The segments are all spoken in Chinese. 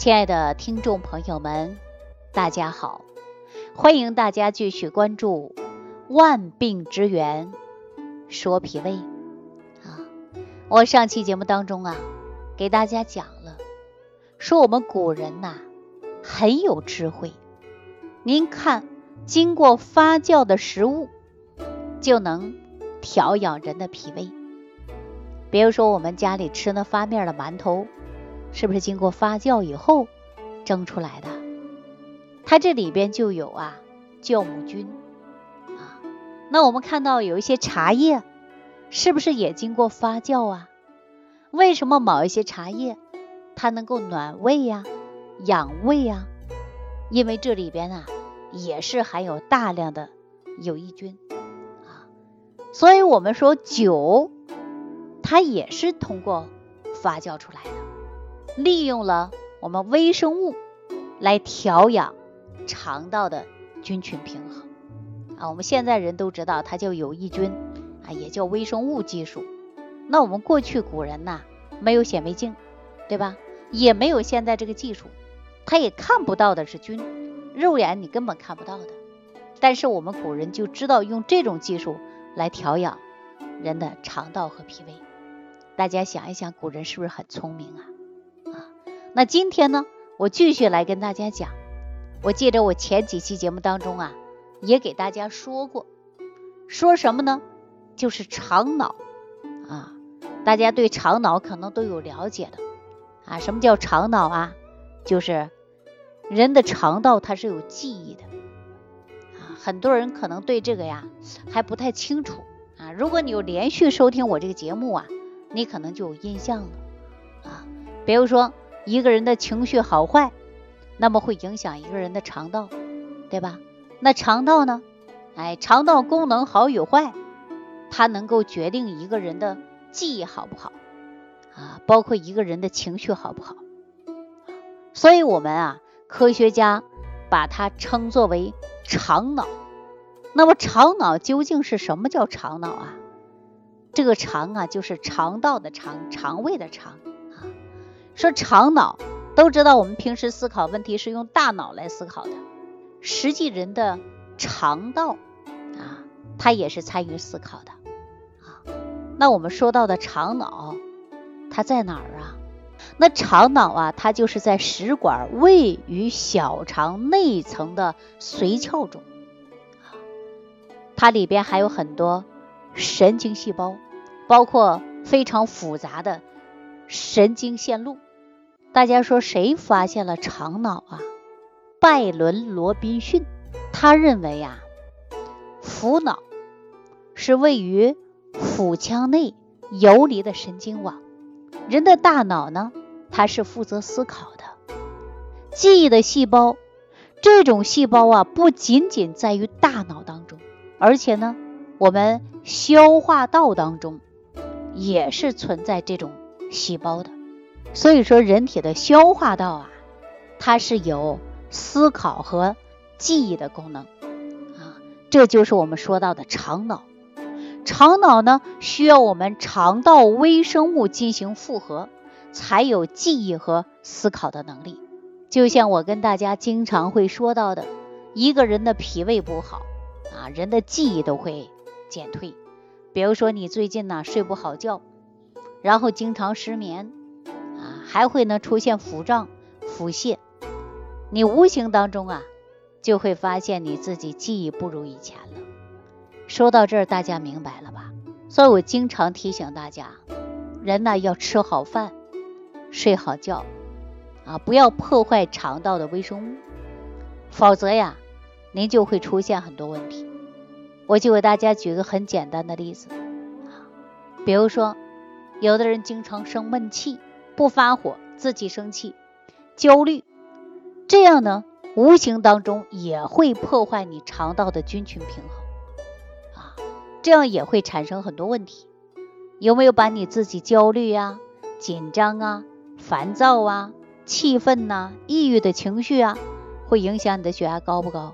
亲爱的听众朋友们，大家好，欢迎大家继续关注《万病之源说脾胃》啊。我上期节目当中啊，给大家讲了，说我们古人呐很有智慧。您看，经过发酵的食物就能调养人的脾胃。比如说，我们家里吃那发面的馒头，是不是经过发酵以后蒸出来的？它这里边就有啊酵母菌啊。那我们看到有一些茶叶，是不是也经过发酵啊？为什么某一些茶叶它能够暖胃呀、养胃呀？因为这里边啊也是含有大量的有益菌啊。所以我们说酒。它也是通过发酵出来的，利用了我们微生物来调养肠道的菌群平衡啊。我们现在人都知道，它叫有益菌啊，也叫微生物技术。那我们过去古人呐，没有显微镜，对吧？也没有现在这个技术，它也看不到的是菌，肉眼你根本看不到的。但是我们古人就知道用这种技术来调养人的肠道和脾胃。大家想一想，古人是不是很聪明啊？那今天呢，我继续来跟大家讲。我记着我前几期节目当中啊，也给大家说过，说什么呢？就是肠脑啊。大家对肠脑可能都有了解的啊。什么叫肠脑啊？就是人的肠道它是有记忆的啊。很多人可能对这个呀还不太清楚啊。如果你有连续收听我这个节目啊。你可能就有印象了啊，比如说一个人的情绪好坏，那么会影响一个人的肠道，对吧？那肠道呢？哎，肠道功能好与坏，它能够决定一个人的记忆好不好啊，包括一个人的情绪好不好。所以，我们啊，科学家把它称作为肠脑。那么，肠脑究竟是什么叫肠脑啊？这个肠啊，就是肠道的肠，肠胃的肠。说肠脑，都知道我们平时思考问题是用大脑来思考的，实际人的肠道啊，它也是参与思考的啊。那我们说到的肠脑，它在哪儿啊？那肠脑啊，它就是在食管、胃与小肠内层的髓鞘中，它里边还有很多。神经细胞包括非常复杂的神经线路。大家说谁发现了肠脑啊？拜伦·罗宾逊，他认为呀，腹脑是位于腹腔内游离的神经网。人的大脑呢，它是负责思考的、记忆的细胞。这种细胞啊，不仅仅在于大脑当中，而且呢。我们消化道当中也是存在这种细胞的，所以说人体的消化道啊，它是有思考和记忆的功能啊，这就是我们说到的肠脑。肠脑呢，需要我们肠道微生物进行复合，才有记忆和思考的能力。就像我跟大家经常会说到的，一个人的脾胃不好啊，人的记忆都会。减退，比如说你最近呢睡不好觉，然后经常失眠，还会呢出现腹胀、腹泻，你无形当中啊就会发现你自己记忆不如以前了。说到这儿，大家明白了吧？所以我经常提醒大家，人呢要吃好饭，睡好觉啊，不要破坏肠道的微生物，否则呀，您就会出现很多问题。我就给大家举个很简单的例子啊，比如说，有的人经常生闷气，不发火，自己生气，焦虑，这样呢，无形当中也会破坏你肠道的菌群平衡啊，这样也会产生很多问题。有没有把你自己焦虑啊、紧张啊、烦躁啊、气愤呐、抑郁的情绪啊，会影响你的血压高不高？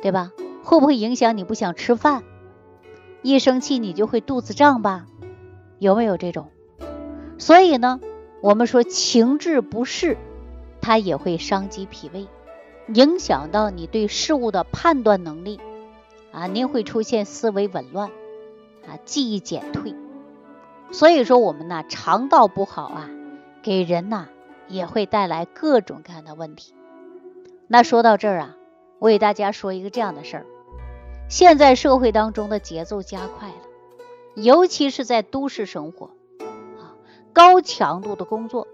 对吧？会不会影响你不想吃饭？一生气你就会肚子胀吧？有没有这种？所以呢，我们说情志不适，它也会伤及脾胃，影响到你对事物的判断能力啊，您会出现思维紊乱啊，记忆减退。所以说我们呢，肠道不好啊，给人呐也会带来各种各样的问题。那说到这儿啊，我给大家说一个这样的事儿：现在社会当中的节奏加快了，尤其是在都市生活，高强度的工作，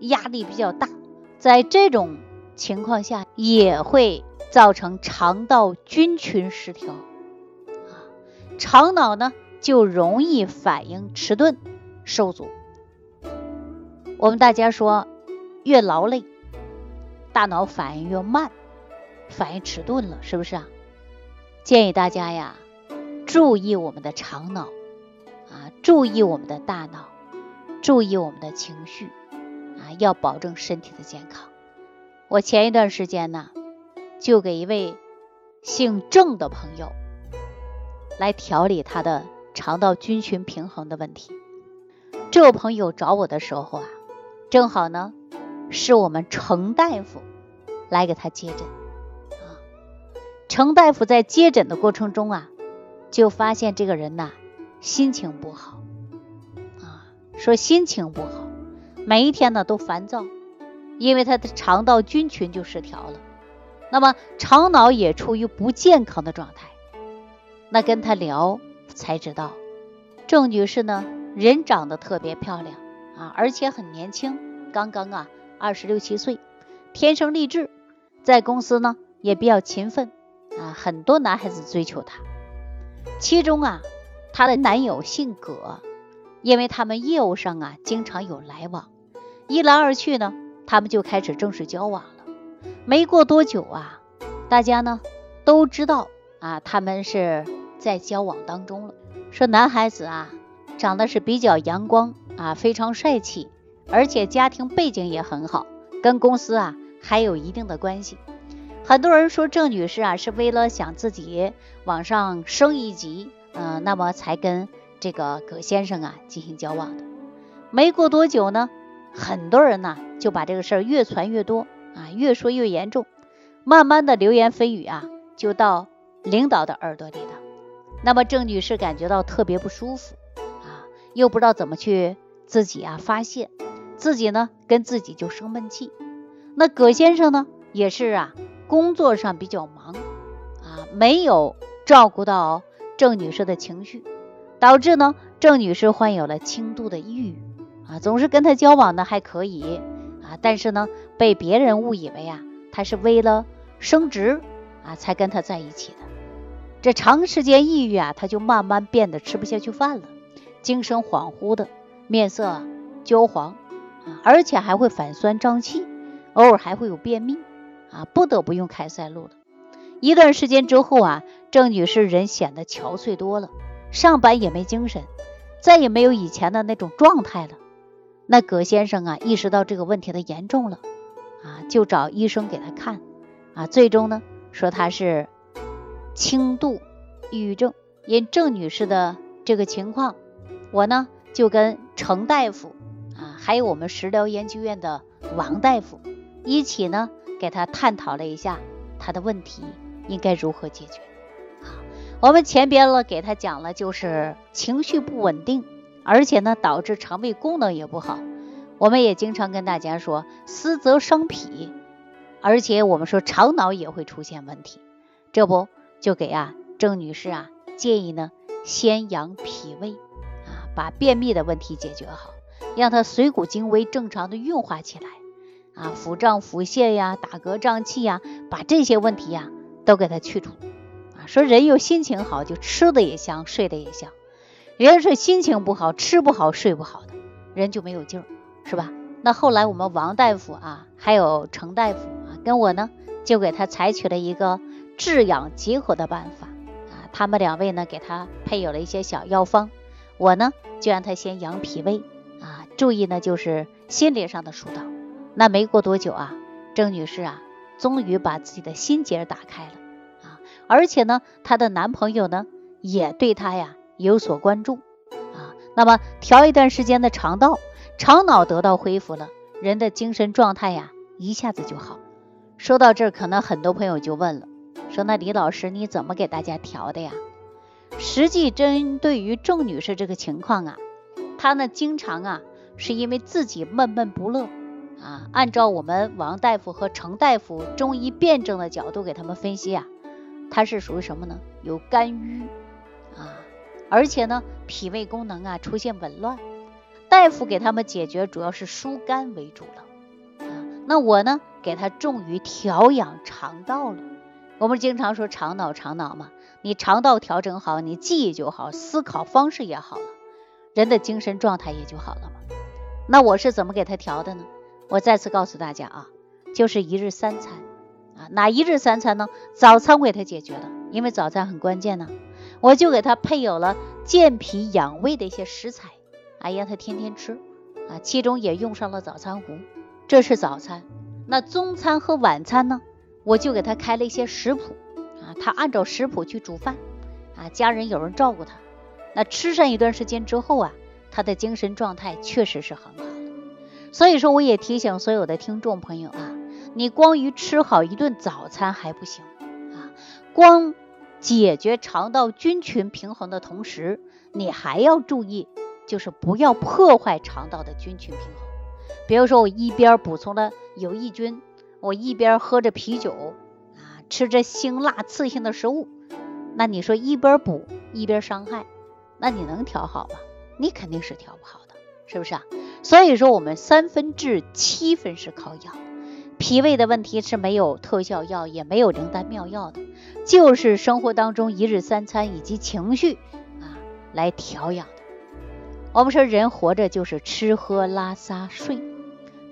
压力比较大，在这种情况下也会造成肠道菌群失调啊，肠脑呢。就容易反应迟钝、受阻。我们大家说，越劳累，大脑反应越慢，反应迟钝了，是不是啊？建议大家呀，注意我们的肠脑啊，注意我们的大脑，注意我们的情绪啊，要保证身体的健康。我前一段时间呢，就给一位姓郑的朋友来调理他的。肠道菌群平衡的问题，这位朋友找我的时候啊，正好呢是我们程大夫来给他接诊啊。程大夫在接诊的过程中啊，就发现这个人呐心情不好，说心情不好，每一天呢都烦躁，因为他的肠道菌群就失调了，那么肠脑也处于不健康的状态。那跟他聊。才知道，郑女士呢，人长得特别漂亮啊，而且很年轻，刚刚啊二十六七岁，天生丽质，在公司呢也比较勤奋啊，很多男孩子追求她。其中啊，她的男友姓葛，因为他们业务上啊经常有来往，一来二去呢，他们就开始正式交往了。没过多久啊，大家呢都知道啊，他们是。在交往当中了，说男孩子啊，长得是比较阳光啊，非常帅气，而且家庭背景也很好，跟公司啊还有一定的关系。很多人说郑女士啊是为了想自己往上升一级，嗯，那么才跟这个葛先生啊进行交往的。没过多久呢，很多人呢就把这个事儿越传越多啊，越说越严重，慢慢的流言蜚语啊就到领导的耳朵里了。那么郑女士感觉到特别不舒服啊，又不知道怎么去自己啊发泄，自己呢跟自己就生闷气。那葛先生呢也是啊，工作上比较忙啊，没有照顾到郑女士的情绪，导致呢郑女士患有了轻度的抑郁啊，总是跟他交往呢还可以啊，但是呢被别人误以为啊他是为了升职啊才跟他在一起的。这长时间抑郁啊，他就慢慢变得吃不下去饭了，精神恍惚的，面色焦黄啊，而且还会反酸胀气，偶尔还会有便秘啊，不得不用开塞露了。一段时间之后啊，郑女士人显得憔悴多了，上班也没精神，再也没有以前的那种状态了。那葛先生啊，意识到这个问题的严重了啊，就找医生给他看啊，最终呢，说他是。轻度抑郁症，因郑女士的这个情况，我呢就跟程大夫啊，还有我们食疗研究院的王大夫一起呢，给她探讨了一下她的问题应该如何解决。我们前边了给她讲了，就是情绪不稳定，而且呢导致肠胃功能也不好。我们也经常跟大家说，思则伤脾，而且我们说肠脑也会出现问题，这不。就给啊郑女士啊建议呢，先养脾胃啊，把便秘的问题解决好，让她水谷精微正常的运化起来啊，腹胀腹泻呀，打嗝胀气呀，把这些问题呀都给她去除。说人有心情好，就吃的也香，睡的也香。人是心情不好，吃不好，睡不好的人就没有劲儿，是吧？那后来我们王大夫啊，还有程大夫啊，跟我呢就给他采取了一个。治养结合的办法啊，他们两位呢给他配有了一些小药方，我呢就让他先养脾胃啊，注意呢就是心理上的疏导。那没过多久啊，郑女士啊终于把自己的心结打开了，而且呢她的男朋友呢也对她呀有所关注啊。那么调一段时间的肠道，肠脑得到恢复了，人的精神状态呀一下子就好。说到这儿，可能很多朋友就问了，说那李老师你怎么给大家调的呀？实际针对于郑女士这个情况啊，她呢经常啊是因为自己闷闷不乐啊，按照我们王大夫和程大夫中医辩证的角度给他们分析啊，它是属于什么呢？有肝郁啊，而且呢脾胃功能啊出现紊乱，大夫给他们解决主要是疏肝为主了啊，那我呢给他重于调养肠道了。我们经常说肠脑肠脑嘛。你肠道调整好，你记忆就好，思考方式也好了，人的精神状态也就好了嘛。那我是怎么给他调的呢？我再次告诉大家啊，就是一日三餐哪一日三餐呢？早餐我给他解决了，因为早餐很关键呢，我就给他配有了健脾养胃的一些食材，啊，让他天天吃啊，其中也用上了早餐糊，这是早餐。那中餐和晚餐呢，我就给他开了一些食谱。啊他按照食谱去煮饭，啊，家人有人照顾他，那吃上一段时间之后啊，他的精神状态确实是很好。所以说，我也提醒所有的听众朋友啊，你光于吃好一顿早餐还不行啊，光解决肠道菌群平衡的同时，你还要注意，就是不要破坏肠道的菌群平衡。比如说，我一边补充了有益菌，我一边喝着啤酒啊。吃着辛辣刺激性的食物，那你说一边补一边伤害，那你能调好吗？你肯定是调不好的，是不是啊？所以说我们三分治七分是靠药，脾胃的问题是没有特效药，也没有灵丹妙药的，就是生活当中一日三餐以及情绪啊来调养的。我们说人活着就是吃喝拉撒睡，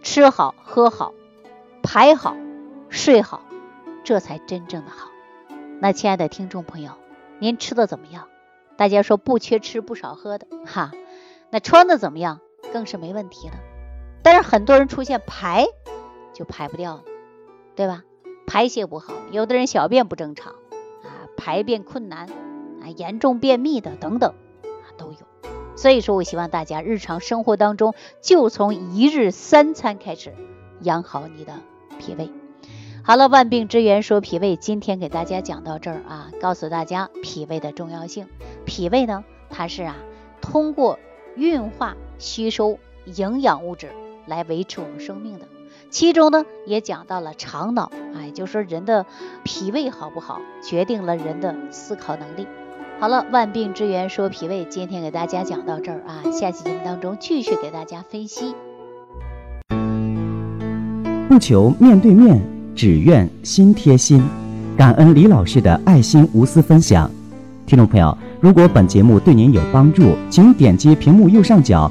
吃好喝好，排好睡好。这才真正的好。那亲爱的听众朋友，您吃的怎么样？大家说不缺吃不少喝的哈。那穿的怎么样？更是没问题的。但是很多人出现排就排不掉了，对吧？排泄不好，有的人小便不正常啊，排便困难啊，严重便秘的等等啊都有。所以说我希望大家日常生活当中就从一日三餐开始养好你的脾胃。好了，万病之源说脾胃，今天给大家讲到这儿啊，告诉大家脾胃的重要性。脾胃呢，它是啊，通过运化吸收营养物质来维持我们生命的。其中呢，也讲到了肠脑，哎，就说人的脾胃好不好，决定了人的思考能力。好了，万病之源说脾胃，今天给大家讲到这儿啊，下期节目当中继续给大家分析。不求面对面。只愿心贴心，感恩李老师的爱心无私分享。听众朋友，如果本节目对您有帮助，请点击屏幕右上角